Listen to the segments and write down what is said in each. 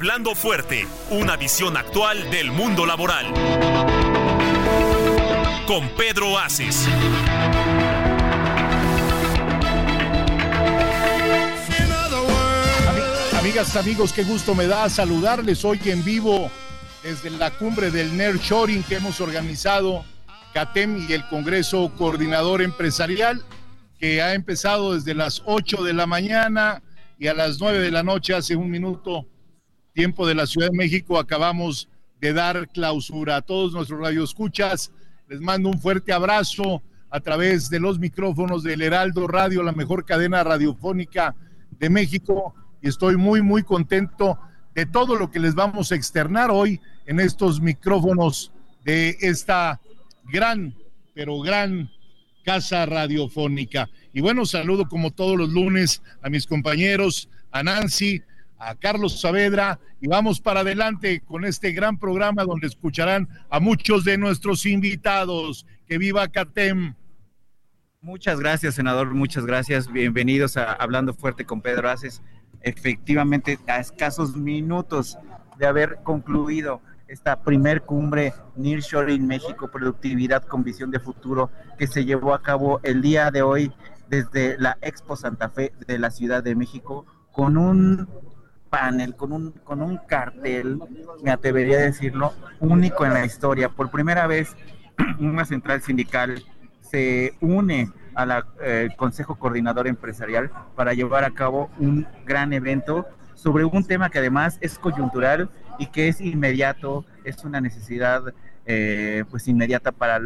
Hablando fuerte, una visión actual del mundo laboral. Con Pedro Aces. Amigas, amigos, qué gusto me da saludarles hoy en vivo desde la cumbre del Shoring que hemos organizado CATEM y el Congreso Coordinador Empresarial, que ha empezado desde las 8 de la mañana y a las 9 de la noche, hace un minuto, tiempo de la Ciudad de México, acabamos de dar clausura. A todos nuestros radioescuchas, les mando un fuerte abrazo a través de los micrófonos del Heraldo Radio, la mejor cadena radiofónica de México y estoy muy, muy contento de todo lo que les vamos a externar hoy en estos micrófonos de esta gran, pero gran casa radiofónica. Y bueno, saludo como todos los lunes a mis compañeros, a Nancy, a Carlos Saavedra y vamos para adelante con este gran programa donde escucharán a muchos de nuestros invitados. Que viva CATEM. Muchas gracias, senador. Muchas gracias. Bienvenidos a Hablando Fuerte con Pedro Aces efectivamente a escasos minutos de haber concluido esta primer cumbre Nearshoring México, productividad con visión de futuro, que se llevó a cabo el día de hoy desde la Expo Santa Fe de la Ciudad de México, con un panel, con un, con un cartel, me atrevería a decirlo, único en la historia. Por primera vez, una central sindical se une al eh, Consejo Coordinador Empresarial para llevar a cabo un gran evento sobre un tema que además es coyuntural y que es inmediato, es una necesidad eh, pues inmediata para,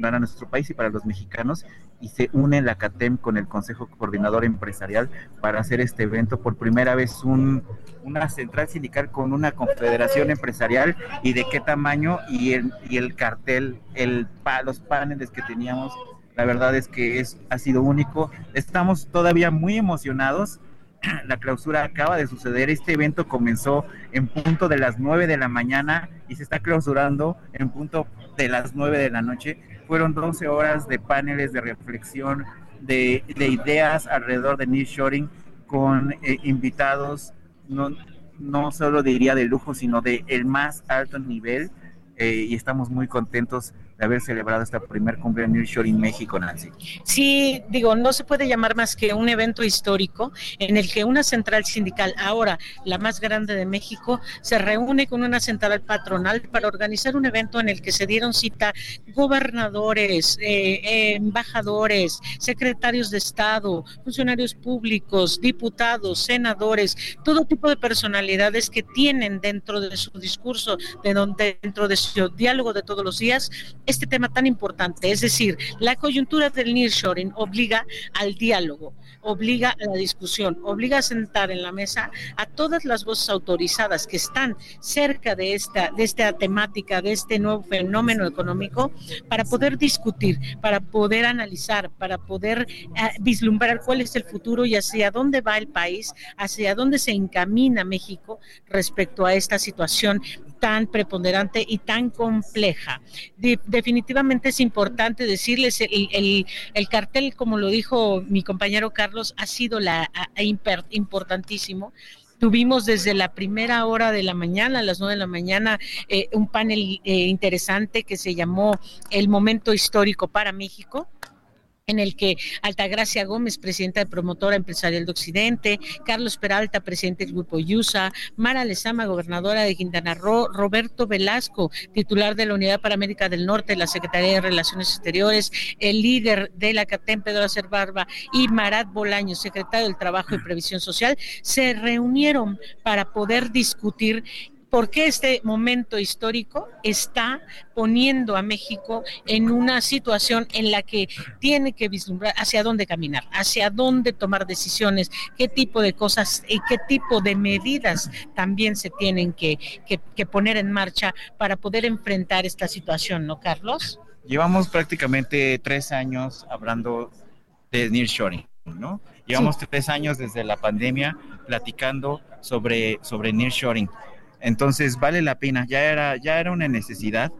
para nuestro país y para los mexicanos y se une la CATEM con el Consejo Coordinador Empresarial para hacer este evento por primera vez un, una central sindical con una confederación empresarial y de qué tamaño y el, cartel, el, los paneles que teníamos la verdad es que es, ha sido único. Estamos todavía muy emocionados. La clausura acaba de suceder. Este evento comenzó en punto de las 9 de la mañana y se está clausurando en punto de las 9 de la noche. Fueron 12 horas de paneles de reflexión, de, ideas alrededor de nearshoring con eh, invitados, no, no solo diría de lujo, sino de el más alto nivel. Eh, y estamos muy contentos de haber celebrado esta primer cumbre en en México, Nancy. Sí, digo, no se puede llamar más que un evento histórico en el que una central sindical, ahora la más grande de México, se reúne con una central patronal para organizar un evento en el que se dieron cita gobernadores, eh, eh, embajadores, secretarios de Estado, funcionarios públicos, diputados, senadores, todo tipo de personalidades que tienen dentro de su discurso, de donde, dentro de su diálogo de todos los días, este tema tan importante. Es decir, la coyuntura del nearshoring obliga al diálogo, obliga a la discusión, obliga a sentar en la mesa a todas las voces autorizadas que están cerca de esta, de esta temática, de este nuevo fenómeno económico, para poder discutir, para poder analizar, para poder eh, vislumbrar cuál es el futuro y hacia dónde va el país, hacia dónde se encamina México respecto a esta situación tan preponderante y tan compleja. definitivamente es importante decirles, el, el, cartel, como lo dijo mi compañero Carlos, ha sido la, importantísimo. Tuvimos desde la primera hora de la mañana, a las nueve de la mañana, eh, un panel eh, interesante que se llamó El Momento Histórico para México en el que Altagracia Gómez, presidenta de Promotora Empresarial de Occidente, Carlos Peralta, presidente del Grupo Yusa, Mara Lezama, gobernadora de Quintana Roo, Roberto Velasco, titular de la Unidad para América del Norte, la Secretaría de Relaciones Exteriores, el líder de la CATEM, Pedro Acer Barba, y Marat Bolaño, secretario del Trabajo y Previsión Social, se reunieron para poder discutir porque este momento histórico está poniendo a México en una situación en la que tiene que vislumbrar hacia dónde caminar, hacia dónde tomar decisiones, qué tipo de cosas y qué tipo de medidas también se tienen que, que poner en marcha para poder enfrentar esta situación, ¿no, Carlos? Llevamos prácticamente tres años hablando de nearshoring, ¿no? Llevamos tres años desde la pandemia platicando sobre, sobre nearshoring. Entonces vale la pena, ya era, ya era una necesidad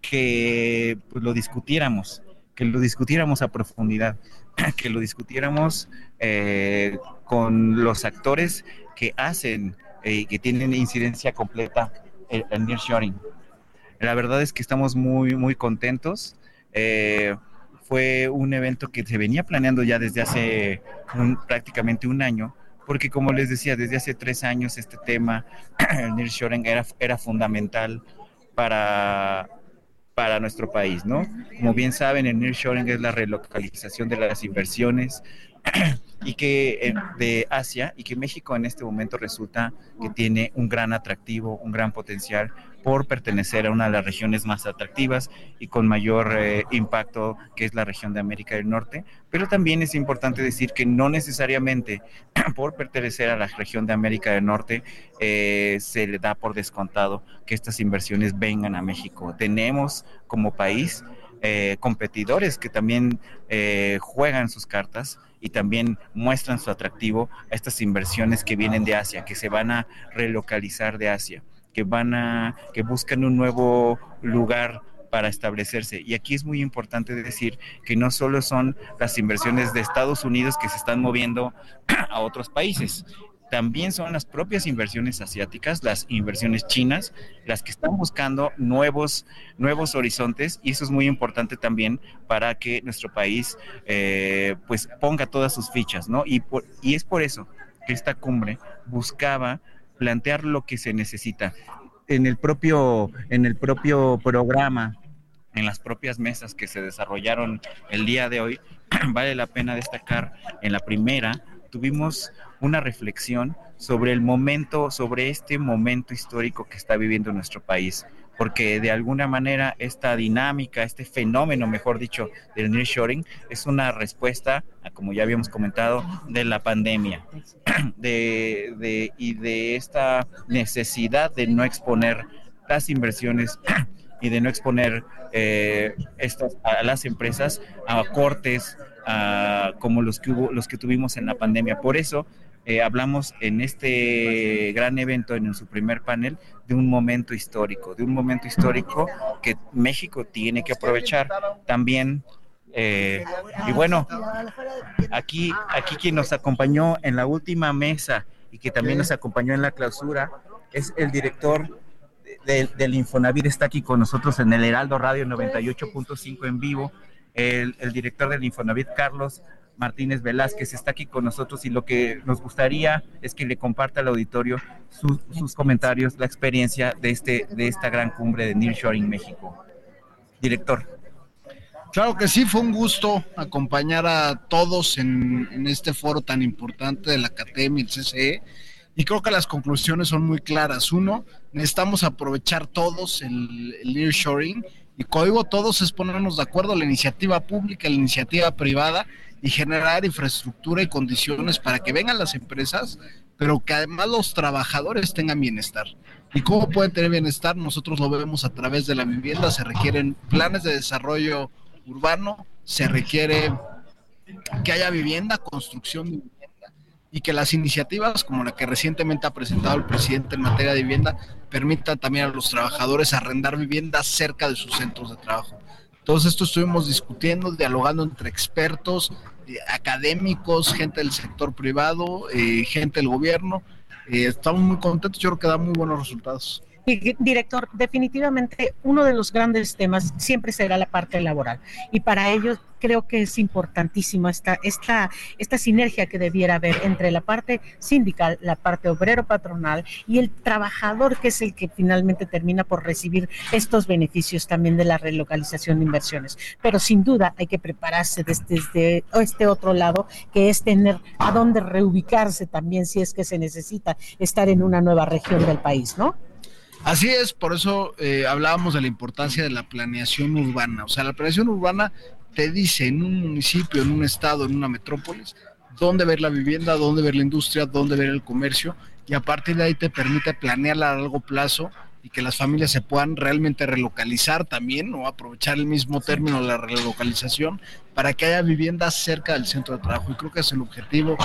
que pues, lo discutiéramos, que lo discutiéramos a profundidad, que lo discutiéramos eh, con los actores que hacen y eh, que tienen incidencia completa en, el nearshoring. La verdad es que estamos muy, muy contentos. Eh, fue un evento que se venía planeando ya desde hace prácticamente un año, porque como les decía, desde hace tres años este tema, el nearshoring, era, era fundamental para, para nuestro país, ¿no? Como bien saben, el nearshoring es la relocalización de las inversiones y que eh, de Asia y que México en este momento resulta que tiene un gran atractivo, un gran potencial por pertenecer a una de las regiones más atractivas y con mayor eh, impacto, que es la región de América del Norte. Pero también es importante decir que no necesariamente por pertenecer a la región de América del Norte eh, se le da por descontado que estas inversiones vengan a México. Tenemos como país eh, competidores que también juegan sus cartas y también muestran su atractivo a estas inversiones que vienen de Asia, que se van a relocalizar de Asia que van a, que buscan un nuevo lugar para establecerse. Y aquí es muy importante decir que no solo son las inversiones de Estados Unidos que se están moviendo a otros países, también son las propias inversiones asiáticas, las inversiones chinas, las que están buscando nuevos, nuevos horizontes y eso es muy importante también para que nuestro país eh, pues ponga todas sus fichas, ¿no? Y, y es por eso que esta cumbre buscaba plantear lo que se necesita. En el propio, en el propio programa, en las propias mesas que se desarrollaron el día de hoy, vale la pena destacar en la primera, tuvimos una reflexión sobre el momento, sobre este momento histórico que está viviendo nuestro país porque de alguna manera esta dinámica, este fenómeno, mejor dicho, del nearshoring es una respuesta, como ya habíamos comentado, de la pandemia de, y de esta necesidad de no exponer las inversiones y de no exponer eh, estas, a las empresas a cortes como los que hubo, los que tuvimos en la pandemia. Por eso eh, hablamos en este gran evento, en su primer panel, de un momento histórico, de un momento histórico que México tiene que aprovechar. También eh, y bueno, aquí, aquí quien nos acompañó en la última mesa y que también nos acompañó en la clausura es el director del Infonavit, está aquí con nosotros en el Heraldo Radio 98.5 en vivo, el, el director del Infonavit, Carlos Martínez Velázquez está aquí con nosotros y lo que nos gustaría es que le comparta al auditorio sus comentarios, la experiencia de, este, de esta gran cumbre de Nearshoring México. Director. Claro que sí, fue un gusto acompañar a todos en, este foro tan importante de la Academia y el CCE. Y creo que las conclusiones son muy claras. Uno, necesitamos aprovechar todos el, el nearshoring. Y código todos es ponernos de acuerdo la iniciativa pública, la iniciativa privada y generar infraestructura y condiciones para que vengan las empresas, pero que además los trabajadores tengan bienestar. ¿Y cómo pueden tener bienestar? Nosotros lo vemos a través de la vivienda, se requieren planes de desarrollo urbano, se requiere que haya vivienda, construcción de vivienda y que las iniciativas como la que recientemente ha presentado el presidente en materia de vivienda permitan también a los trabajadores arrendar viviendas cerca de sus centros de trabajo. Todo esto estuvimos discutiendo, dialogando entre expertos, eh, académicos, gente del sector privado, eh, gente del gobierno. Eh, estamos muy contentos, yo creo que da muy buenos resultados. Director, definitivamente uno de los grandes temas siempre será la parte laboral y para ello creo que es importantísimo esta, esta, esta sinergia que debiera haber entre la parte sindical, la parte obrero-patronal y el trabajador que es el que finalmente termina por recibir estos beneficios también de la relocalización de inversiones. Pero sin duda hay que prepararse desde, desde este otro lado, que es tener a dónde reubicarse también si es que se necesita estar en una nueva región del país, ¿no? Así es, por eso eh, hablábamos de la importancia de la planeación urbana. O sea, la planeación urbana te dice en un municipio, en un estado, en una metrópolis, dónde ver la vivienda, dónde ver la industria, dónde ver el comercio, y a partir de ahí te permite planear a largo plazo y que las familias se puedan realmente relocalizar también o aprovechar el mismo término de la relocalización para que haya viviendas cerca del centro de trabajo. Y creo que es el objetivo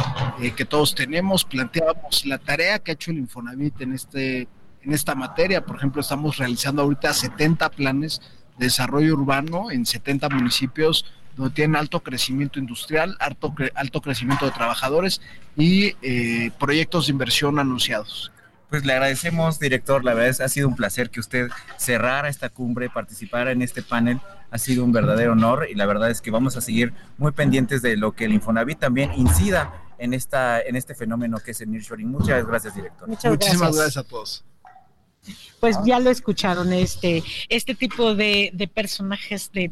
eh, que todos tenemos. Planteábamos la tarea que ha hecho el Infonavit en, este, en esta materia. Por ejemplo, estamos realizando ahorita 70 planes de desarrollo urbano en 70 municipios donde tienen alto crecimiento industrial, alto, alto crecimiento de trabajadores y eh, proyectos de inversión anunciados. Pues le agradecemos, director. La verdad es ha sido un placer que usted cerrara esta cumbre, participara en este panel. Ha sido un verdadero honor y la verdad es que vamos a seguir muy pendientes de lo que el Infonavit también incida en esta en este fenómeno que es el nearshoring. Muchas gracias, director. Muchísimas gracias a todos pues ya lo escucharon, este, este tipo de, personajes de,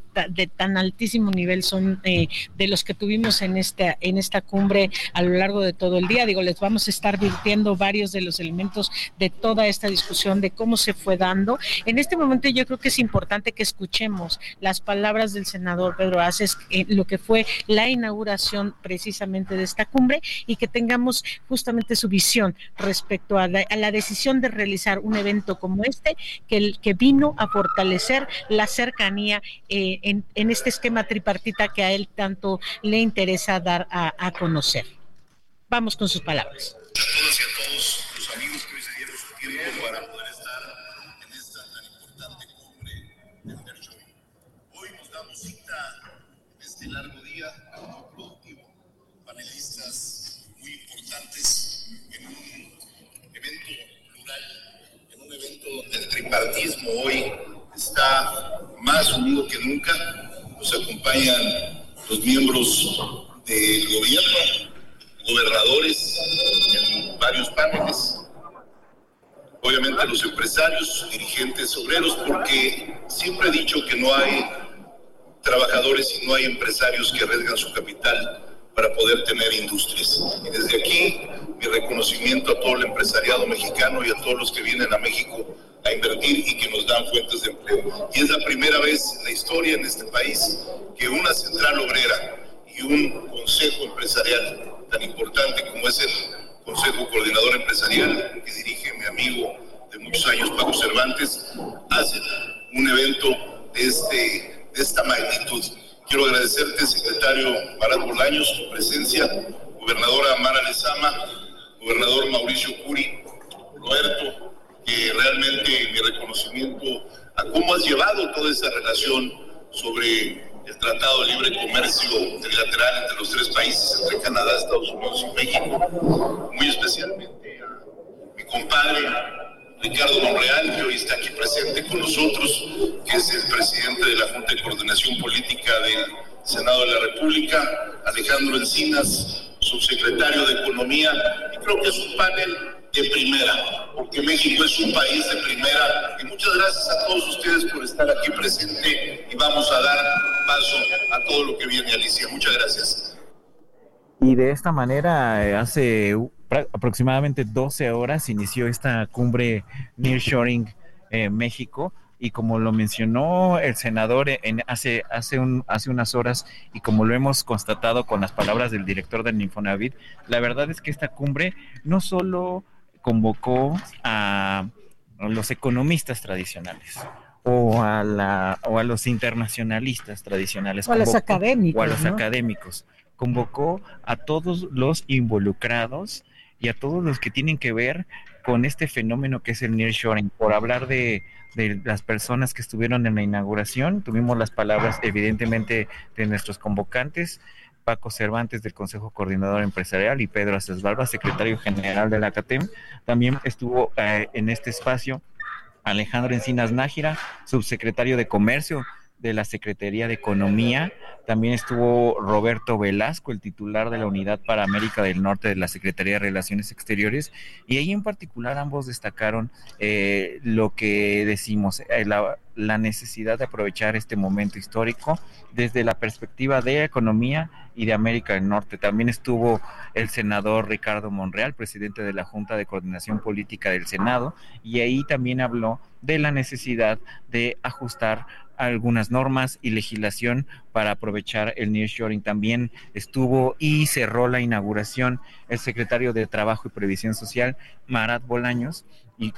tan altísimo nivel son eh, de los que tuvimos en esta, en esta cumbre a lo largo de todo el día. Digo, les vamos a estar virtiendo varios de los elementos de toda esta discusión de cómo se fue dando. En este momento yo creo que es importante que escuchemos las palabras del senador Pedro Aces, eh, lo que fue la inauguración precisamente de esta cumbre y que tengamos justamente su visión respecto a la decisión de realizar un evento como este, que, que vino a fortalecer la cercanía eh, en, este esquema tripartita que a él tanto le interesa dar a, conocer. Vamos con sus palabras. A todos hoy está más unido que nunca. Nos acompañan los miembros del gobierno, gobernadores en varios paneles, obviamente los empresarios, dirigentes obreros, porque siempre he dicho que no hay trabajadores y no hay empresarios que arriesgan su capital para poder tener industrias. Y desde aquí, mi reconocimiento a todo el empresariado mexicano y a todos los que vienen a México a invertir y que nos dan fuentes de empleo. Y es la primera vez en la historia en este país que una central obrera y un consejo empresarial tan importante como es el Consejo Coordinador Empresarial que dirige mi amigo de muchos años, Paco Cervantes, hacen un evento de, este, de esta magnitud Quiero agradecerte, secretario Marat Bolaños, su presencia, gobernadora Mara Lezama, gobernador Mauricio Curi, Roberto, que realmente mi reconocimiento a cómo has llevado toda esa relación sobre el Tratado de Libre Comercio trilateral entre los tres países, entre Canadá, Estados Unidos y México, muy especialmente a mi compadre Ricardo Monreal, que hoy está aquí presente con nosotros, que es el presidente de la Junta de Coordinación Política del Senado de la República, Alejandro Encinas, subsecretario de Economía, y creo que es un panel de primera, porque México es un país de primera. Y muchas gracias a todos ustedes por estar aquí presente y vamos a dar paso a todo lo que viene, Alicia. Muchas gracias. Y de esta manera, eh, hace aproximadamente 12 horas inició esta cumbre Nearshoring eh, México y como lo mencionó el senador en, hace, hace, un, hace unas horas y como lo hemos constatado con las palabras del director del Infonavit, la verdad es que esta cumbre no solo convocó a los economistas tradicionales, o a, la, o a los internacionalistas tradicionales. O a los académicos. O a los académicos. Convocó a todos los involucrados y a todos los que tienen que ver con este fenómeno que es el nearshoring. Por hablar de, las personas que estuvieron en la inauguración, tuvimos las palabras evidentemente de nuestros convocantes, Paco Cervantes del Consejo Coordinador Empresarial y Pedro Acesbalba, secretario general de la CATEM. También estuvo eh, en este espacio Alejandro Encinas Nájera, subsecretario de Comercio de la Secretaría de Economía, también estuvo Roberto Velasco, el titular de la Unidad para América del Norte de la Secretaría de Relaciones Exteriores, y ahí en particular ambos destacaron eh, lo que decimos, eh, la, la necesidad de aprovechar este momento histórico desde la perspectiva de economía y de América del Norte. También estuvo el senador Ricardo Monreal, presidente de la Junta de Coordinación Política del Senado, y ahí también habló de la necesidad de ajustar algunas normas y legislación para aprovechar el nearshoring. También estuvo y cerró la inauguración el secretario de Trabajo y Previsión Social, Marat Bolaños, y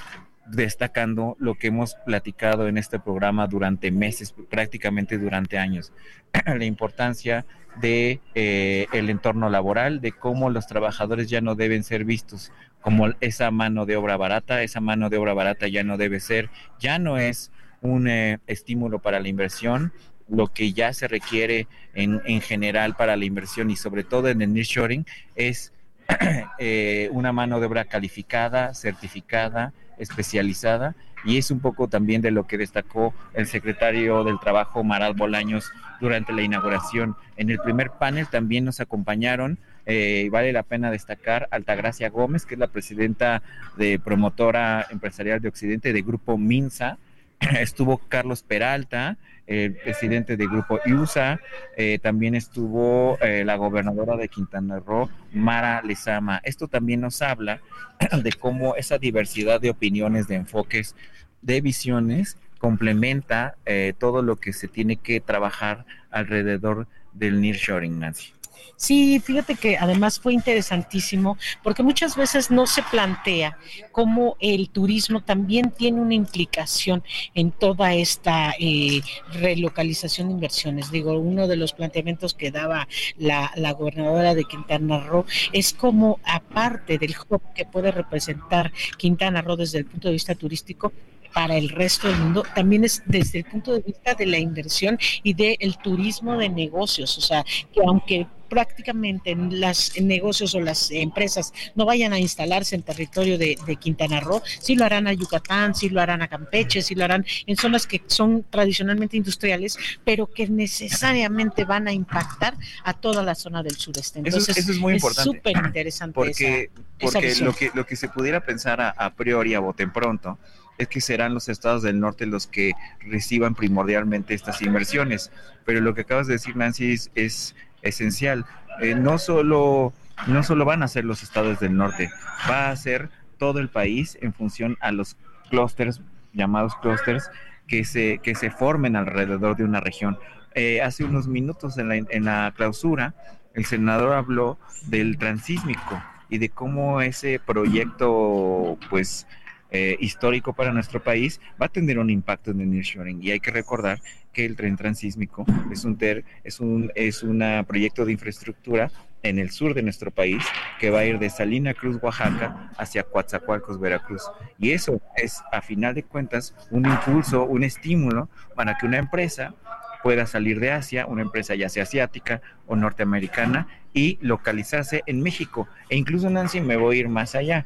destacando lo que hemos platicado en este programa durante meses, prácticamente durante años, la importancia de eh, el entorno laboral, de cómo los trabajadores ya no deben ser vistos como esa mano de obra barata, esa mano de obra barata ya no debe ser, ya no es un eh, estímulo para la inversión, lo que ya se requiere en, en, general para la inversión y sobre todo en el nearshoring es eh, una mano de obra calificada, certificada, especializada y es un poco también de lo que destacó el secretario del Trabajo, Maral Bolaños, durante la inauguración. En el primer panel también nos acompañaron, eh, vale la pena destacar, Altagracia Gómez, que es la presidenta de promotora empresarial de Occidente de Grupo Minsa, estuvo Carlos Peralta, el presidente del grupo IUSA, eh, también estuvo eh, la gobernadora de Quintana Roo, Mara Lezama. Esto también nos habla de cómo esa diversidad de opiniones, de enfoques, de visiones complementa eh, todo lo que se tiene que trabajar alrededor del nearshoring, Nancy. Sí, fíjate que además fue interesantísimo porque muchas veces no se plantea cómo el turismo también tiene una implicación en toda esta eh, relocalización de inversiones. Digo, uno de los planteamientos que daba la, gobernadora de Quintana Roo es como aparte del hub que puede representar Quintana Roo desde el punto de vista turístico, para el resto del mundo, también es desde el punto de vista de la inversión y del turismo de negocios. O sea, que aunque prácticamente las negocios o las empresas no vayan a instalarse en territorio de, Quintana Roo, sí lo harán a Yucatán, sí lo harán a Campeche, sí lo harán en zonas que son tradicionalmente industriales, pero que necesariamente van a impactar a toda la zona del sureste. Entonces, eso, es muy importante. súper interesante. Porque, porque lo, que, lo que se pudiera pensar a, a priori, a bote pronto, es que serán los estados del norte los que reciban primordialmente estas inversiones. Pero lo que acabas de decir, Nancy, es, esencial. Eh, no, solo, no solo van a ser los estados del norte, va a ser todo el país en función a los clústeres, llamados clústeres, que se, que se formen alrededor de una región. Eh, hace unos minutos en la, en la clausura, el senador habló del transísmico y de cómo ese proyecto, pues, eh, histórico para nuestro país, va a tener un impacto en el nearshoring. Y hay que recordar que el tren transísmico es un, ter, es un es proyecto de infraestructura en el sur de nuestro país que va a ir de Salina Cruz, Oaxaca, hacia Coatzacoalcos, Veracruz. Y eso es, a final de cuentas, un impulso, un estímulo para que una empresa pueda salir de Asia, una empresa ya sea asiática o norteamericana, y localizarse en México. E incluso, Nancy, me voy a ir más allá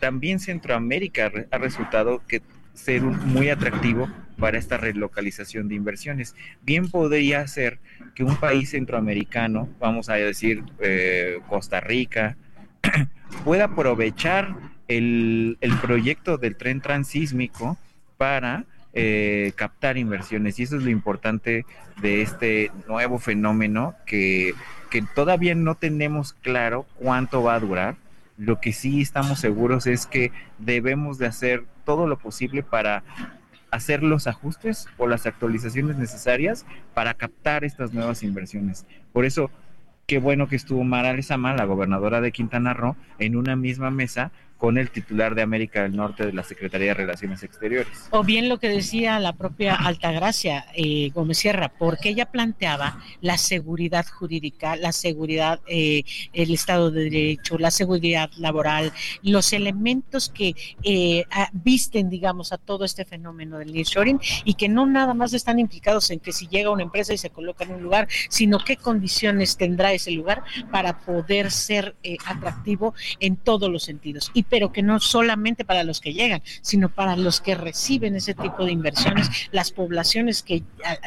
también Centroamérica ha resultado que ser muy atractivo para esta relocalización de inversiones. Bien podría ser que un país centroamericano, vamos a decir eh, Costa Rica, pueda aprovechar el, proyecto del tren transísmico para eh, captar inversiones. Y eso es lo importante de este nuevo fenómeno que, que todavía no tenemos claro cuánto va a durar lo que sí estamos seguros es que debemos de hacer todo lo posible para hacer los ajustes o las actualizaciones necesarias para captar estas nuevas inversiones. Por eso, qué bueno que estuvo Mara Lezama, la gobernadora de Quintana Roo, en una misma mesa con el titular de América del Norte de la Secretaría de Relaciones Exteriores. O bien lo que decía la propia Altagracia eh, Gómez Sierra, porque ella planteaba la seguridad jurídica, la seguridad, eh, el Estado de Derecho, la seguridad laboral, los elementos que eh, visten, digamos, a todo este fenómeno del nearshoring y que no nada más están implicados en que si llega una empresa y se coloca en un lugar, sino qué condiciones tendrá ese lugar para poder ser atractivo en todos los sentidos. Y pero que no solamente para los que llegan, sino para los que reciben ese tipo de inversiones, las poblaciones que,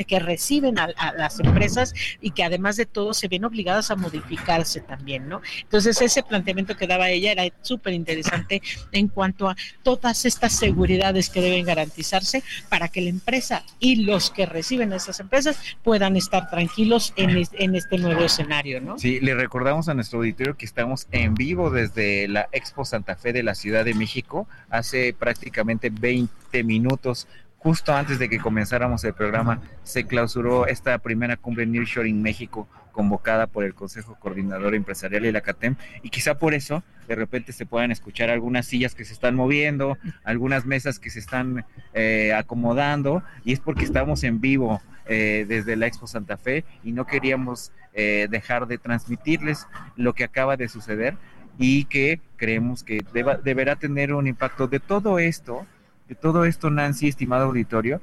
que reciben a, las empresas y que además de todo se ven obligadas a modificarse también, ¿no? Entonces ese planteamiento que daba ella era súper interesante en cuanto a todas estas seguridades que deben garantizarse para que la empresa y los que reciben a esas empresas puedan estar tranquilos en, en este nuevo escenario, ¿no? Sí, le recordamos a nuestro auditorio que estamos en vivo desde la Expo Santa De la Ciudad de México hace prácticamente 20 minutos. Justo antes de que comenzáramos el programa, se clausuró esta primera cumbre Nearshoring México convocada por el Consejo Coordinador Empresarial y la CATEM, y quizá por eso de repente se puedan escuchar algunas sillas que se están moviendo, algunas mesas que se están eh, acomodando, y es porque estamos en vivo eh, desde la Expo Santa Fe y no queríamos eh, dejar de transmitirles lo que acaba de suceder y que creemos que deberá tener un impacto. De todo esto de todo esto, Nancy, estimado auditorio,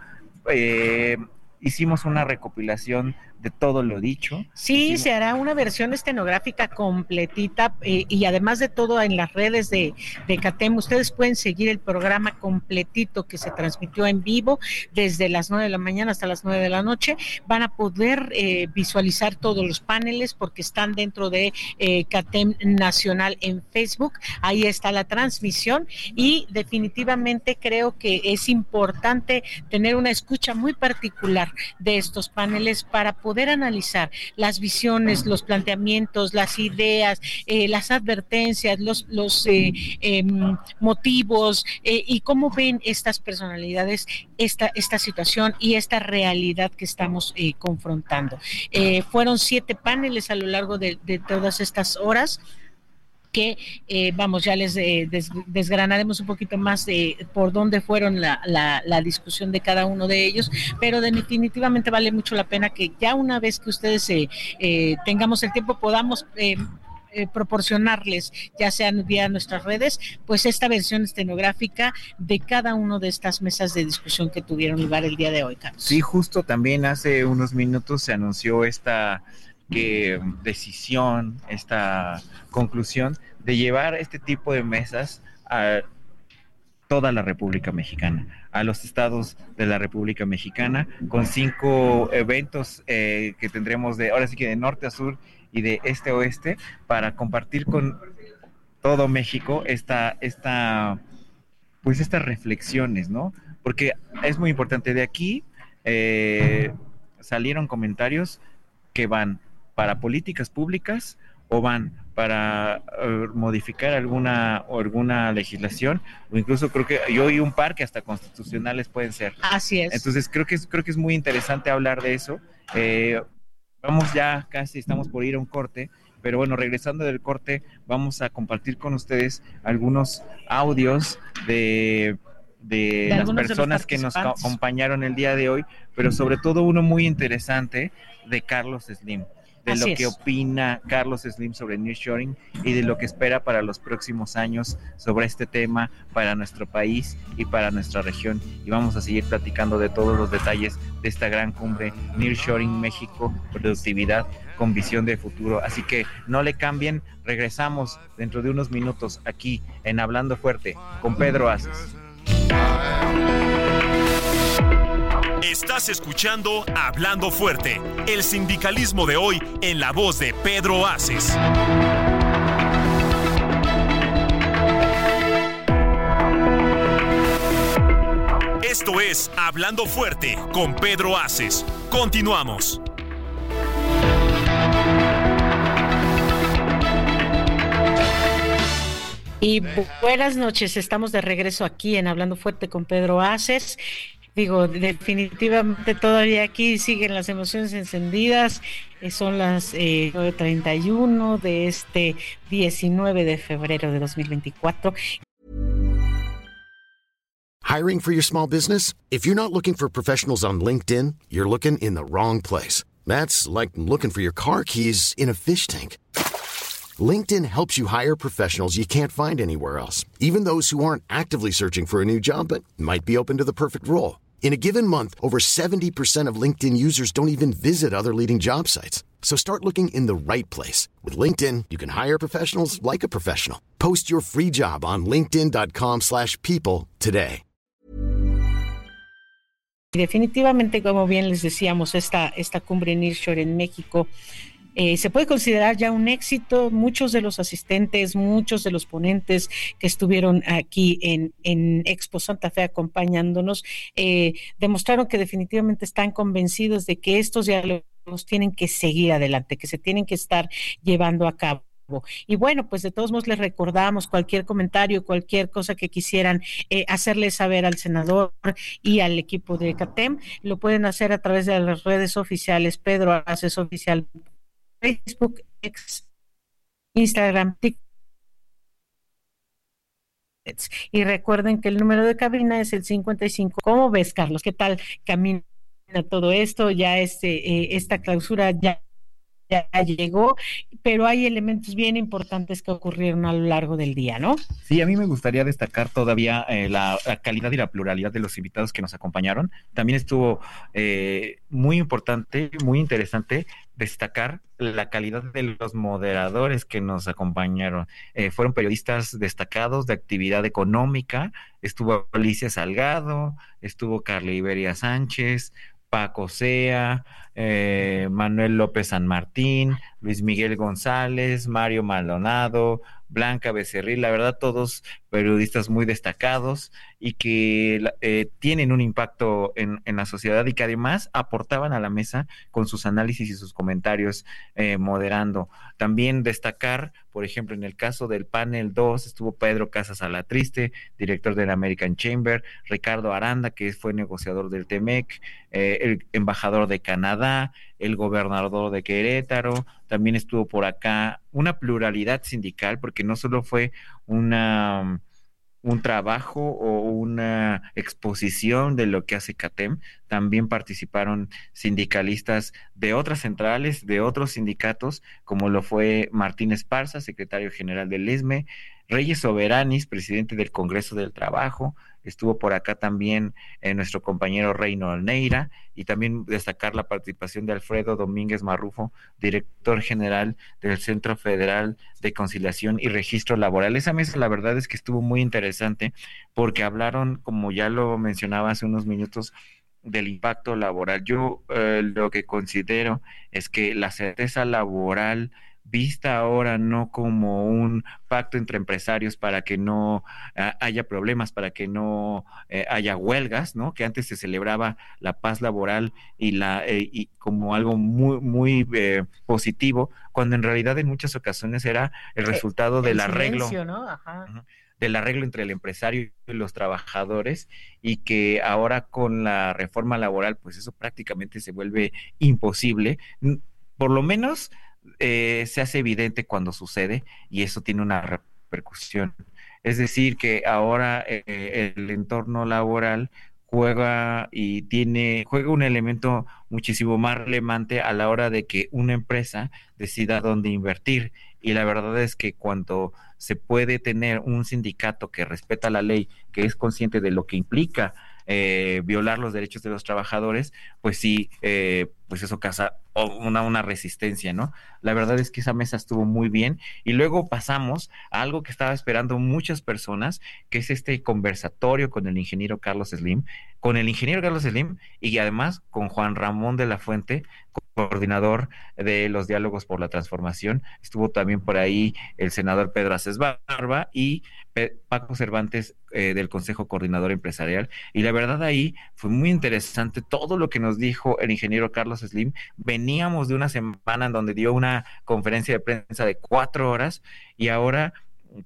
eh, hicimos una recopilación de todo lo dicho. Sí, se hará una versión estenográfica completita eh, y además de todo en las redes de, de CATEM, ustedes pueden seguir el programa completito que se transmitió en vivo desde las 9 de la mañana hasta las 9 de la noche. Van a poder eh, visualizar todos los paneles porque están dentro de eh, CATEM Nacional en Facebook. Ahí está la transmisión y definitivamente creo que es importante tener una escucha muy particular de estos paneles para poder analizar las visiones, los planteamientos, las ideas, eh, las advertencias, los, los eh, em, motivos eh, y cómo ven estas personalidades esta, esta situación y esta realidad que estamos confrontando. fueron siete paneles a lo largo de todas estas horas que, eh, vamos, ya les eh, desgranaremos un poquito más de por dónde fueron la, la, discusión de cada uno de ellos, pero definitivamente vale mucho la pena que ya una vez que ustedes eh, tengamos el tiempo podamos proporcionarles, ya sean vía nuestras redes, pues esta versión estenográfica de cada una de estas mesas de discusión que tuvieron lugar el día de hoy, Carlos. Sí, justo también hace unos minutos se anunció esta que decisión, esta conclusión de llevar este tipo de mesas a toda la República Mexicana, a los estados de la República Mexicana, con cinco eventos eh, que tendremos de, ahora sí que de norte a sur y de este a oeste, para compartir con todo México esta, esta, pues estas reflexiones, ¿no? Porque es muy importante, de aquí eh, salieron comentarios que van para políticas públicas o van para eh, modificar alguna alguna legislación o incluso creo que yo oí un par que hasta constitucionales pueden ser. Así es. Entonces creo que es, creo que es muy interesante hablar de eso. Eh, vamos ya casi estamos por ir a un corte, pero bueno regresando del corte vamos a compartir con ustedes algunos audios de de, las personas que nos acompañaron el día de hoy, pero sobre todo uno muy interesante de Carlos Slim de lo que opina Carlos Slim sobre Nearshoring y de lo que espera para los próximos años sobre este tema para nuestro país y para nuestra región. Y vamos a seguir platicando de todos los detalles de esta gran cumbre Nearshoring México, productividad con visión de futuro. Así que no le cambien, regresamos dentro de unos minutos aquí en Hablando Fuerte con Pedro Aces. Estás escuchando Hablando Fuerte, el sindicalismo de hoy en la voz de Pedro Aces. Esto es Hablando Fuerte con Pedro Aces. Continuamos. Y buenas noches, estamos de regreso aquí en Hablando Fuerte con Pedro Aces digo, definitivamente todavía aquí siguen las emociones encendidas. Eh, son las eh, 9.31 de este 19 de febrero de 2024. Hiring for your small business? If you're not looking for professionals on LinkedIn, you're looking in the wrong place. That's like looking for your car keys in a fish tank. LinkedIn helps you hire professionals you can't find anywhere else, even those who aren't actively searching for a new job but might be open to the perfect role. In a given month, over 70% of LinkedIn users don't even visit other leading job sites. So start looking in the right place. With LinkedIn, you can hire professionals like a professional. Post your free job on linkedin.com/people slash people today. Definitivamente, como bien les decíamos, esta, esta cumbre Nearshore en México eh, se puede considerar ya un éxito. Muchos de los asistentes, muchos de los ponentes que estuvieron aquí en, en Expo Santa Fe acompañándonos, eh, demostraron que definitivamente están convencidos de que estos diálogos tienen que seguir adelante, que se tienen que estar llevando a cabo. Y bueno, pues de todos modos les recordamos cualquier comentario, cualquier cosa que quisieran eh, hacerle saber al senador y al equipo de CATEM, lo pueden hacer a través de las redes oficiales, Pedro Haces Oficial, Facebook, Instagram, TikTok. Y recuerden que el número de cabina es el 55. ¿Cómo ves, Carlos? ¿Qué tal camina todo esto? Ya este, eh, esta clausura ya ya llegó, pero hay elementos bien importantes que ocurrieron a lo largo del día, ¿no? Sí, a mí me gustaría destacar todavía eh, la, la, calidad y la pluralidad de los invitados que nos acompañaron. También estuvo eh, muy importante, muy interesante destacar la calidad de los moderadores que nos acompañaron. Eh, fueron periodistas destacados de actividad económica, estuvo Alicia Salgado, estuvo Carla Iberia Sánchez, Paco Sea, eh, Manuel López San Martín, Luis Miguel González, Mario Maldonado, Blanca Becerril, la verdad todos periodistas muy destacados y que eh, tienen un impacto en, en, la sociedad y que además aportaban a la mesa con sus análisis y sus comentarios eh, moderando. También destacar, por ejemplo, en el caso del panel 2 estuvo Pedro Casas Alatriste, director del American Chamber, Ricardo Aranda, que fue negociador del TEMEC, eh, el embajador de Canadá, el gobernador de Querétaro, también estuvo por acá una pluralidad sindical, porque no solo fue una un trabajo o una exposición de lo que hace CATEM. También participaron sindicalistas de otras centrales, de otros sindicatos, como lo fue Martín Esparza, secretario general del ESME, Reyes Soberanis, presidente del Congreso del Trabajo, estuvo por acá también eh, nuestro compañero Reino Alneira y también destacar la participación de Alfredo Domínguez Marrufo, director general del Centro Federal de Conciliación y Registro Laboral. Esa mesa la verdad es que estuvo muy interesante porque hablaron, como ya lo mencionaba hace unos minutos, del impacto laboral. Yo eh, lo que considero es que la certeza laboral vista ahora no como un pacto entre empresarios para que no ah, haya problemas, para que no eh, haya huelgas, ¿no? Que antes se celebraba la paz laboral y la eh, y como algo muy muy eh, positivo, cuando en realidad en muchas ocasiones era el resultado el del arreglo del arreglo entre el empresario y los trabajadores y que ahora con la reforma laboral pues eso prácticamente se vuelve imposible por lo menos eh, se hace evidente cuando sucede y eso tiene una repercusión. Es decir que ahora eh, el entorno laboral juega y tiene juega un elemento muchísimo más relevante a la hora de que una empresa decida dónde invertir. Y la verdad es que cuando se puede tener un sindicato que respeta la ley, que es consciente de lo que implica eh, violar los derechos de los trabajadores, pues sí, eh, pues eso causa una, una resistencia, ¿no? La verdad es que esa mesa estuvo muy bien y luego pasamos a algo que estaba esperando muchas personas, que es este conversatorio con el ingeniero Carlos Slim, con el ingeniero Carlos Slim y además con Juan Ramón de la Fuente, coordinador de los diálogos por la transformación. Estuvo también por ahí el senador Pedro Aces Barba y Pe- Paco Cervantes eh, del Consejo Coordinador Empresarial. Y la verdad ahí fue muy interesante todo lo que nos dijo el ingeniero Carlos Slim. Veníamos de una semana en donde dio una conferencia de prensa de cuatro horas y ahora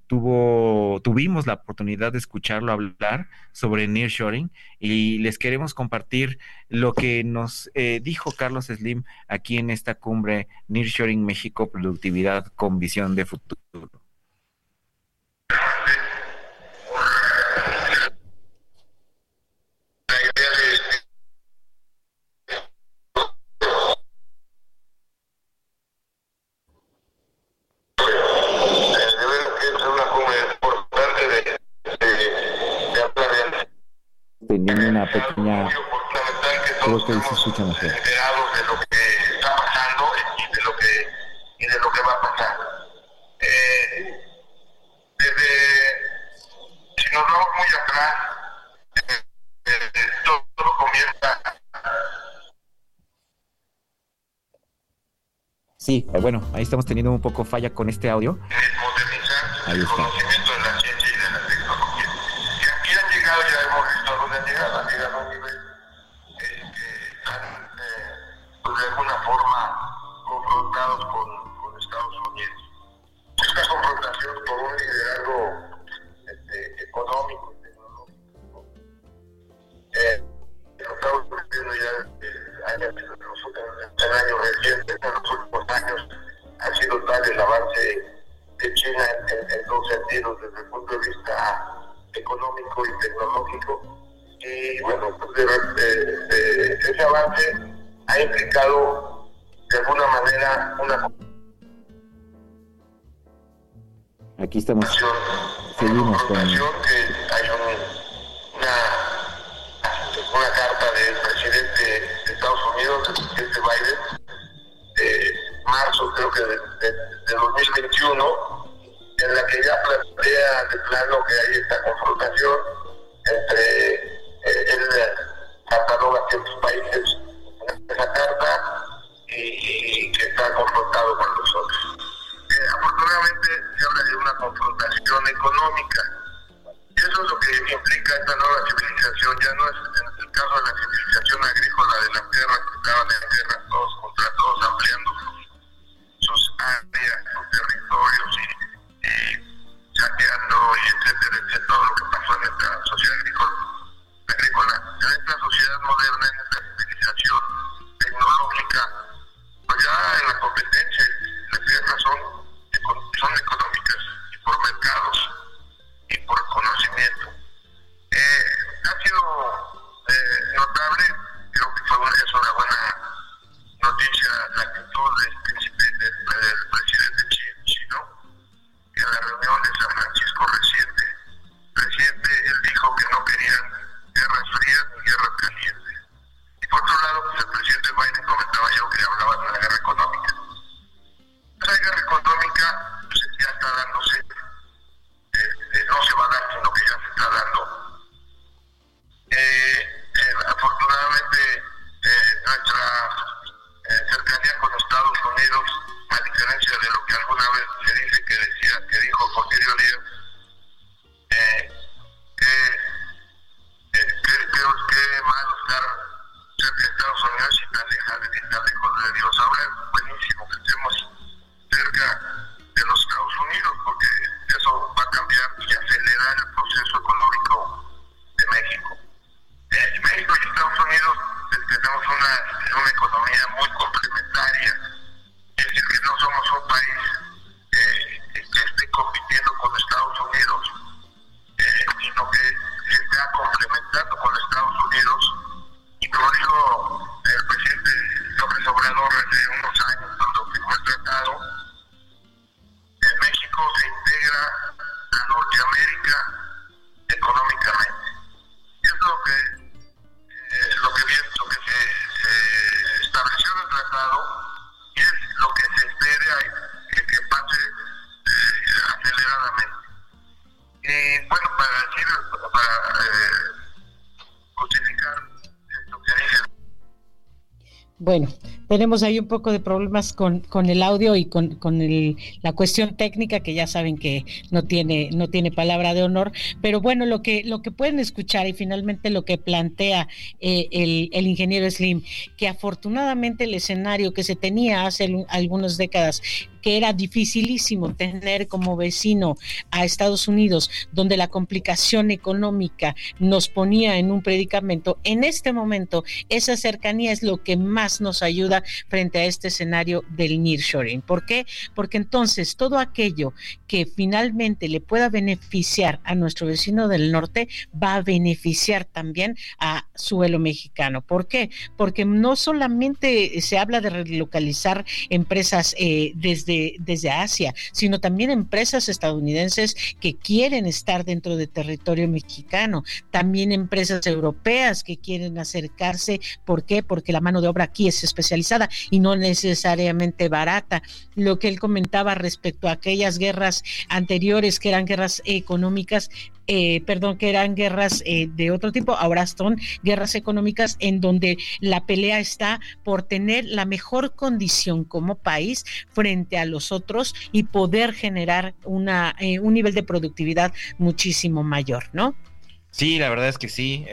tuvo, tuvimos la oportunidad de escucharlo hablar sobre nearshoring y les queremos compartir lo que nos eh, dijo Carlos Slim aquí en esta cumbre Nearshoring México Productividad con Visión de Futuro. La idea de de ver que es una cumbre importante de, de, de hablar de Teniendo una pequeña... muy fundamental que Creo todos que ahí se estemos escucha mejor. enterados de lo que está pasando y de lo que y de lo que va a pasar. Eh, desde atrás, eh, eh, todo comienza Sí, eh, bueno, ahí estamos teniendo un poco falla con este audio. Ahí está. Y bueno, pues de- ese avance ha implicado de alguna manera una Aquí estamos. Seguimos con- que hay un- una, una carta del presidente de Estados Unidos, del presidente Biden, de marzo creo que de, de- de 2021, en la que ya plantea de plano que hay esta confrontación entre eh, él cataloga ciertos países en esa carta y, que está confrontado con los otros. Eh, afortunadamente se habla de una confrontación económica. Y eso es lo que implica esta nueva civilización. Ya no es en el caso de la civilización agrícola de las tierras que estaban en guerra todos contra todos, ampliando sus áreas, sus territorios y, y saqueando y etcétera, etcétera, todo lo que pasó en esta sociedad agrícola. Agrícola. En esta sociedad moderna, en esta civilización tecnológica, pues ya en la competencia las guerras son, son económicas y por mercados y por conocimiento. Eh, ha sido eh, notable, creo que fue una, es una buena noticia la actitud del, príncipe, del, presidente chi- chino en la reunión de Bueno, tenemos ahí un poco de problemas con, con el audio y con, con el, la cuestión técnica que ya saben que no tiene, no tiene palabra de honor, pero bueno, lo que, lo que pueden escuchar y finalmente lo que plantea eh, el, el ingeniero Slim, que afortunadamente el escenario que se tenía hace al- algunas décadas que era dificilísimo tener como vecino a Estados Unidos, donde la complicación económica nos ponía en un predicamento, en este momento esa cercanía es lo que más nos ayuda frente a este escenario del nearshoring. ¿Por qué? Porque entonces todo aquello que finalmente le pueda beneficiar a nuestro vecino del norte va a beneficiar también a suelo mexicano. ¿Por qué? Porque no solamente se habla de relocalizar empresas eh, desde desde, Asia, sino también empresas estadounidenses que quieren estar dentro del territorio mexicano, también empresas europeas que quieren acercarse. ¿Por qué? Porque la mano de obra aquí es especializada y no necesariamente barata. Lo que él comentaba respecto a aquellas guerras anteriores que eran guerras económicas, eh, perdón, que eran guerras eh, de otro tipo, ahora son guerras económicas en donde la pelea está por tener la mejor condición como país frente a los otros y poder generar una, eh, un nivel de productividad muchísimo mayor, ¿no? Sí, la verdad es que sí.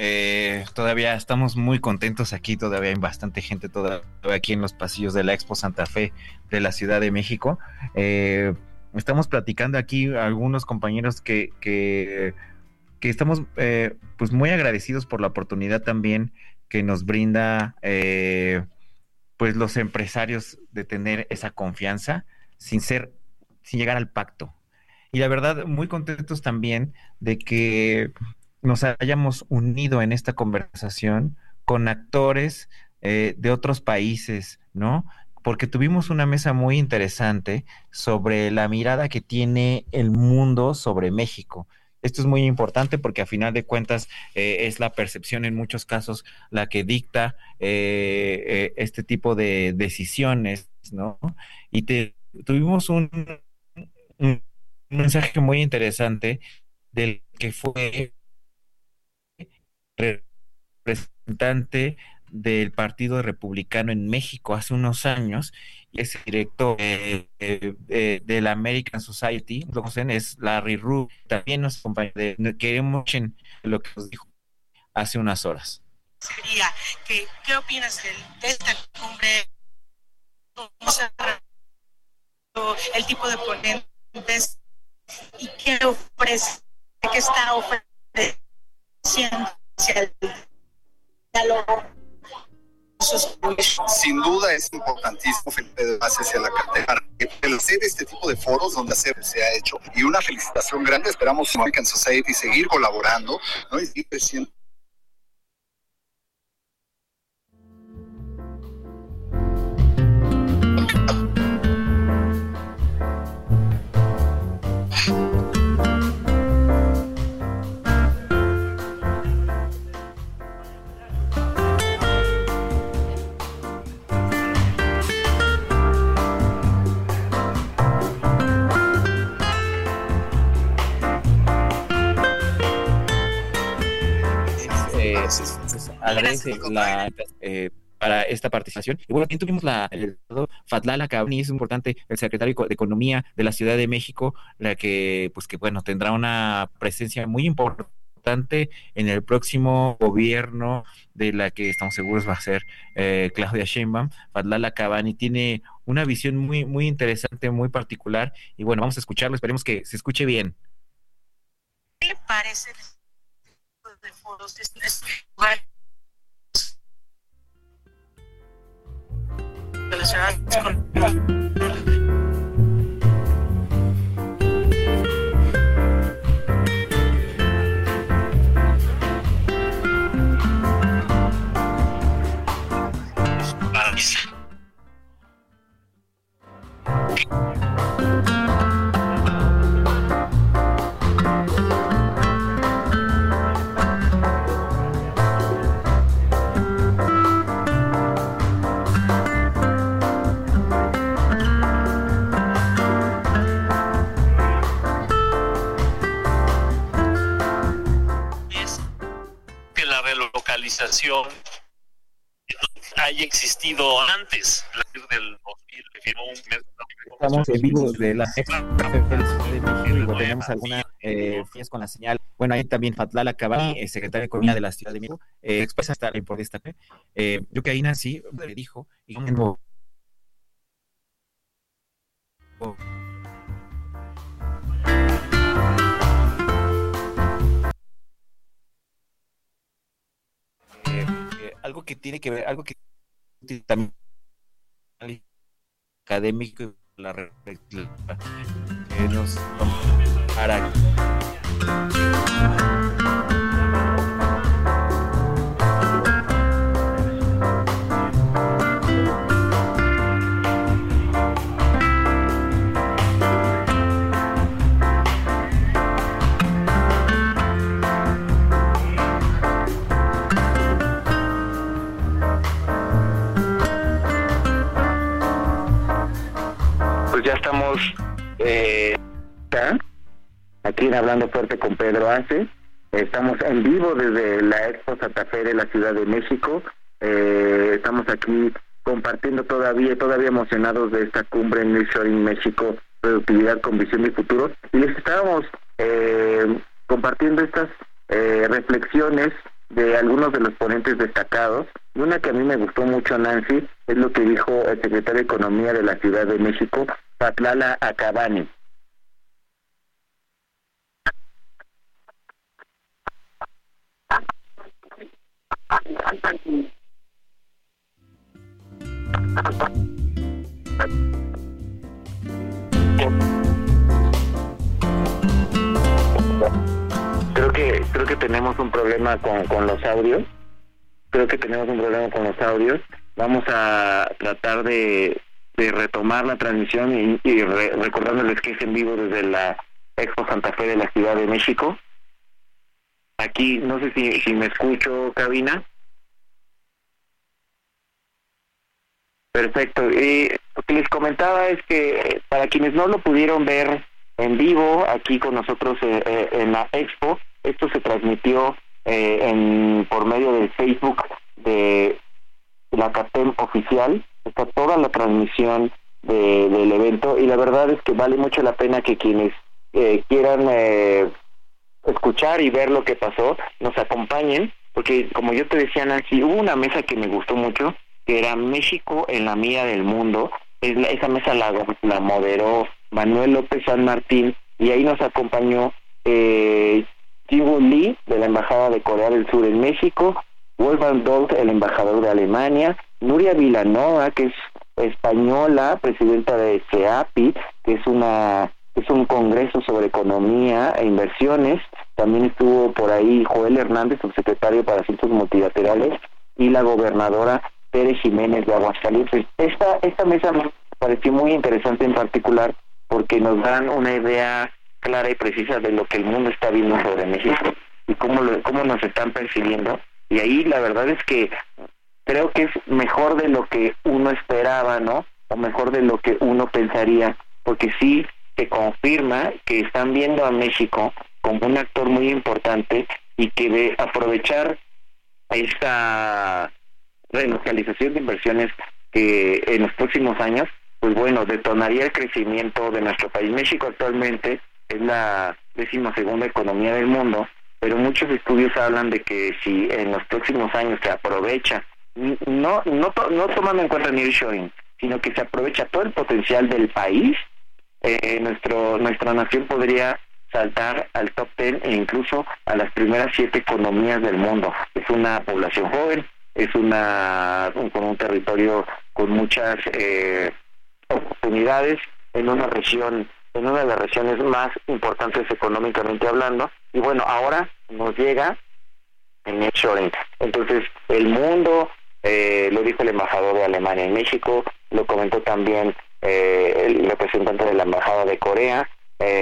todavía estamos muy contentos aquí. Todavía hay bastante gente todavía aquí en los pasillos de la Expo Santa Fe de la Ciudad de México. estamos platicando aquí algunos compañeros que, que estamos eh, pues muy agradecidos por la oportunidad también que nos brinda eh, pues los empresarios de tener esa confianza sin ser, sin llegar al pacto. Y la verdad, muy contentos también de que nos hayamos unido en esta conversación con actores eh, de otros países, ¿no? Porque tuvimos una mesa muy interesante sobre la mirada que tiene el mundo sobre México esto es muy importante porque a final de cuentas eh, es la percepción en muchos casos la que dicta eh, este tipo de decisiones, ¿no? Y tuvimos un, mensaje muy interesante del que fue representante del Partido Republicano en México hace unos años es director de, la American Society, lo es Larry Rubin, también nos acompaña, queremos lo que nos dijo hace unas horas. ¿qué opinas de, esta cumbre? El tipo de ponentes y qué ofrece, qué está ofreciendo el diálogo sin duda es importantísimo Felipe de base la cartera el hacer este tipo de foros donde hacer se ha hecho. Y una felicitación grande esperamos American Society seguir colaborando ¿no? y seguir creciendo agradece la, eh, para esta participación. Y bueno, también tuvimos la, el Fatlala Cabani, es importante, el secretario de Economía de la Ciudad de México, la que, pues que bueno, tendrá una presencia muy importante en el próximo gobierno de la que estamos seguros va a ser eh, Claudia Sheinbaum. Fatlala Cabani tiene una visión muy, muy interesante, muy particular, y bueno, vamos a escucharlo, esperemos que se escuche bien. ¿Qué le parece de foros? relacionadas con Estamos en vivo de la tenemos alguna eh, con la señal. Bueno, ahí también Fatlala Cabani, eh, secretaria de Economía de la Ciudad de México, eh, expresa esta importancia. Eh, yo que ahí nací, le dijo, y no algo que tiene que ver, algo que también académico la, que nos para aquí en Hablando Fuerte con Pedro Ace. Estamos en vivo desde la Expo Santa Fe de la Ciudad de México. Eh, estamos aquí compartiendo todavía, todavía emocionados de esta cumbre en Nearshoring México, productividad con visión y futuro. Y les estábamos eh, compartiendo estas eh, reflexiones de algunos de los ponentes destacados. Una que a mí me gustó mucho, Nancy, es lo que dijo el secretario de Economía de la Ciudad de México, Patlala Acabani. Creo que creo que tenemos un problema con, con los audios. Creo que tenemos un problema con los audios. Vamos a tratar de, de retomar la transmisión y, recordándoles que es en vivo desde la Expo Santa Fe de la Ciudad de México. Aquí, no sé si, si me escucho, cabina. Perfecto. Y lo que les comentaba es que para quienes no lo pudieron ver en vivo aquí con nosotros eh, eh, en la expo, esto se transmitió eh, en, por medio del Facebook de la CATEM oficial. Toda la transmisión del evento y la verdad es que vale mucho la pena que quienes quieran escuchar y ver lo que pasó nos acompañen porque como yo te decía Nancy hubo una mesa que me gustó mucho que era México en la mía del mundo. Es esa mesa la, la moderó Manuel López San Martín y ahí nos acompañó eh, Lee de la Embajada de Corea del Sur en México, Wolfgang Dolt, el embajador de Alemania, Nuria Vilanova, que es española, presidenta de CEAPI, que es una un congreso sobre economía e inversiones. También estuvo por ahí Joel Hernández, subsecretario para asuntos multilaterales, y la gobernadora Pérez Jiménez de Aguascalientes. Esta, esta mesa me pareció muy interesante en particular porque nos dan una idea clara y precisa de lo que el mundo está viendo sobre México y cómo, lo, cómo nos están percibiendo. Y ahí la verdad es que creo que es mejor de lo que uno esperaba, ¿no? O mejor de lo que uno pensaría, porque sí se confirma que están viendo a México como un actor muy importante y que de aprovechar esta relocalización de inversiones que en los próximos años, pues bueno, detonaría el crecimiento de nuestro país. México actualmente es la decimosegunda economía del mundo, pero muchos estudios hablan de que si en los próximos años se aprovecha, no no, no tomando en cuenta nearshoring, sino que se aprovecha todo el potencial del país, eh, nuestro nuestra nación podría saltar al top ten e incluso a las primeras siete economías del mundo. Es una población joven, es una con un territorio con muchas eh, oportunidades en una región en una de las regiones más importantes económicamente hablando y bueno ahora nos llega en nearshoring entonces el mundo eh, lo dijo el embajador de Alemania en México lo comentó también eh, el representante de la embajada de Corea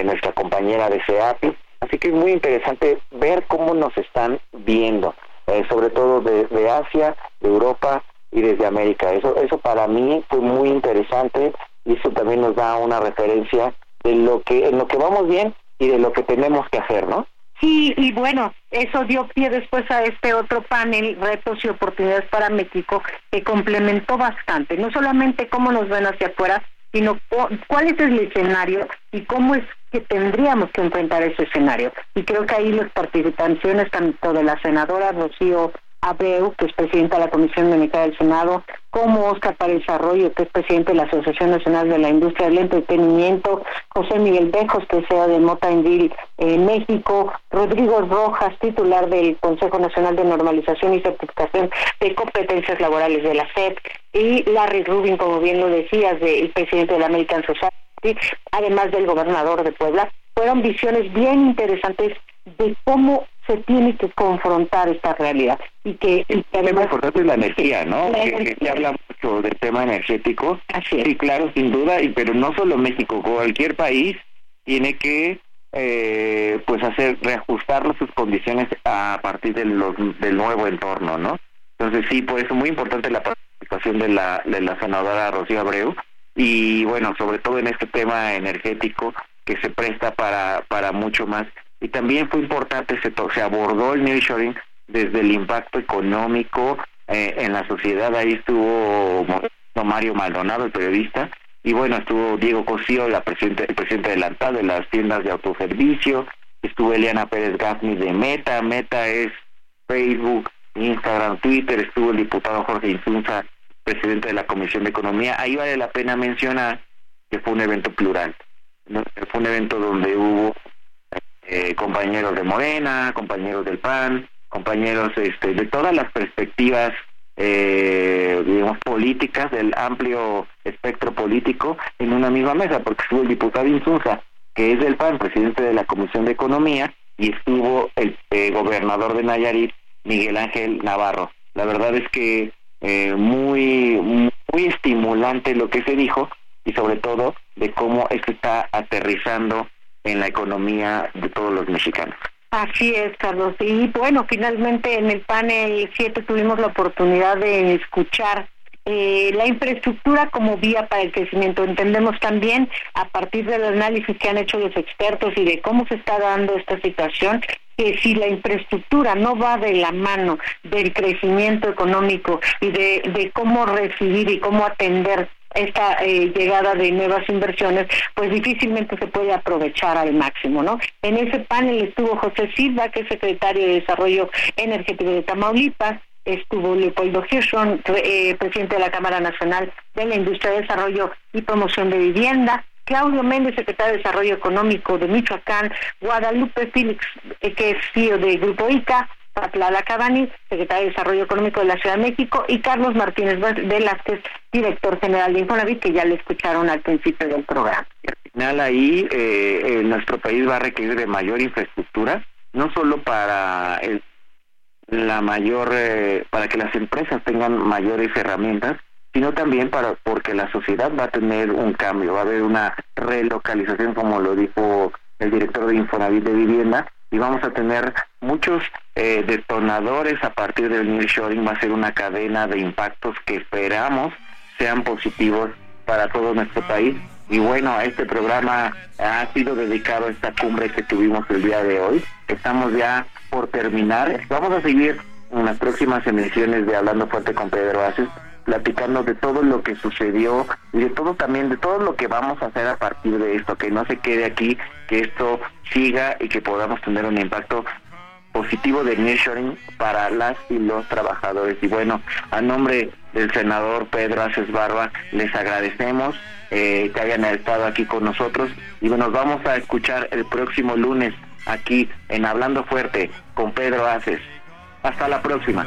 nuestra compañera de CEAPI así que es muy interesante ver cómo nos están viendo eh, sobre todo de, Asia, de Europa y desde América. Eso, eso para mí fue muy interesante y eso también nos da una referencia de lo que, en lo que vamos bien y de lo que tenemos que hacer, ¿no? Sí, y bueno, eso dio pie después a este otro panel, retos y oportunidades para México, que complementó bastante, no solamente cómo nos ven hacia afuera, sino cuál es el escenario y cómo es que tendríamos que enfrentar ese escenario. Y creo que ahí las participaciones tanto de la senadora Rocío Abreu, que es presidenta de la Comisión de Mitad del Senado, como Oscar Párez Arroyo, que es presidente de la Asociación Nacional de la Industria del Entretenimiento, José Miguel Bejos, que CEO de Mota en México, Rodrigo Rojas, titular del Consejo Nacional de Normalización y Certificación de Competencias Laborales de la SEP, y Larry Rubin, como bien lo decías, del presidente de la American Society, además del gobernador de Puebla, fueron visiones bien interesantes de cómo se tiene que confrontar esta realidad y que, y además importante es la energía, ¿no? que, se habla mucho del tema energético. Así Sí, claro, sin duda, y pero no solo México, cualquier país tiene que eh, pues hacer reajustar sus condiciones a partir de los, del nuevo entorno, ¿no? Entonces sí, pues es muy importante la participación de la de la senadora Rocío Abreu y bueno, sobre todo en este tema energético que se presta para, para mucho más. Y también fue importante, se, se abordó el nearshoring desde el impacto económico eh, en la sociedad. Ahí estuvo Mario Maldonado, el periodista, y bueno, estuvo Diego Cosío, la presidente, el presidente de la de las tiendas de autoservicio, estuvo Eliana Pérez Gaffney de Meta, Meta es Facebook, Instagram, Twitter, estuvo el diputado Jorge Insunza, presidente de la Comisión de Economía. Ahí vale la pena mencionar que fue un evento plural. Fue un evento donde hubo eh, compañeros de Morena, compañeros del PAN, compañeros este, de todas las perspectivas, eh, digamos, políticas, del amplio espectro político, en una misma mesa, porque estuvo el diputado Insunza, que es del PAN, presidente de la Comisión de Economía, y estuvo el eh, gobernador de Nayarit, Miguel Ángel Navarro. La verdad es que eh, muy, muy estimulante lo que se dijo y sobre todo de cómo esto está aterrizando en la economía de todos los mexicanos. Así es, Carlos. Y bueno, finalmente en el panel 7 tuvimos la oportunidad de escuchar eh, la infraestructura como vía para el crecimiento. Entendemos también, a partir del análisis que han hecho los expertos y de cómo se está dando esta situación, que si la infraestructura no va de la mano del crecimiento económico y de, de cómo recibir y cómo atender esta eh, llegada de nuevas inversiones, pues difícilmente se puede aprovechar al máximo, ¿no? En ese panel estuvo José Silva, que es secretario de Desarrollo Energético de Tamaulipas, estuvo Leopoldo Hirschon, eh, presidente de la Cámara Nacional de la Industria de Desarrollo y Promoción de Vivienda, Claudio Méndez, secretario de Desarrollo Económico de Michoacán, Guadalupe Félix, eh, que es CEO de Grupo ICA, Patlala Cabani, secretario de Desarrollo Económico de la Ciudad de México, y Carlos Martínez Velázquez, director general de Infonavit, que ya le escucharon al principio del programa. Al final ahí eh, nuestro país va a requerir de mayor infraestructura, no solo para la mayor, eh, para que las empresas tengan mayores herramientas, sino también para porque la sociedad va a tener un cambio, va a haber una relocalización, como lo dijo el director de Infonavit de Vivienda, y vamos a tener muchos eh, detonadores a partir del nearshoring, va a ser una cadena de impactos que esperamos sean positivos para todo nuestro país. Y bueno, este programa ha sido dedicado a esta cumbre que tuvimos el día de hoy. Estamos ya por terminar. Vamos a seguir en las próximas emisiones de Hablando Fuerte con Pedro Aces platicando de todo lo que sucedió y de todo también, de todo lo que vamos a hacer a partir de esto, que no se quede aquí, que esto siga y que podamos tener un impacto positivo de nearshoring para las y los trabajadores. Y bueno, a nombre del senador Pedro Aces Barba, les agradecemos eh, que hayan estado aquí con nosotros y nos vamos a escuchar el próximo lunes aquí en Hablando Fuerte con Pedro Aces. Hasta la próxima.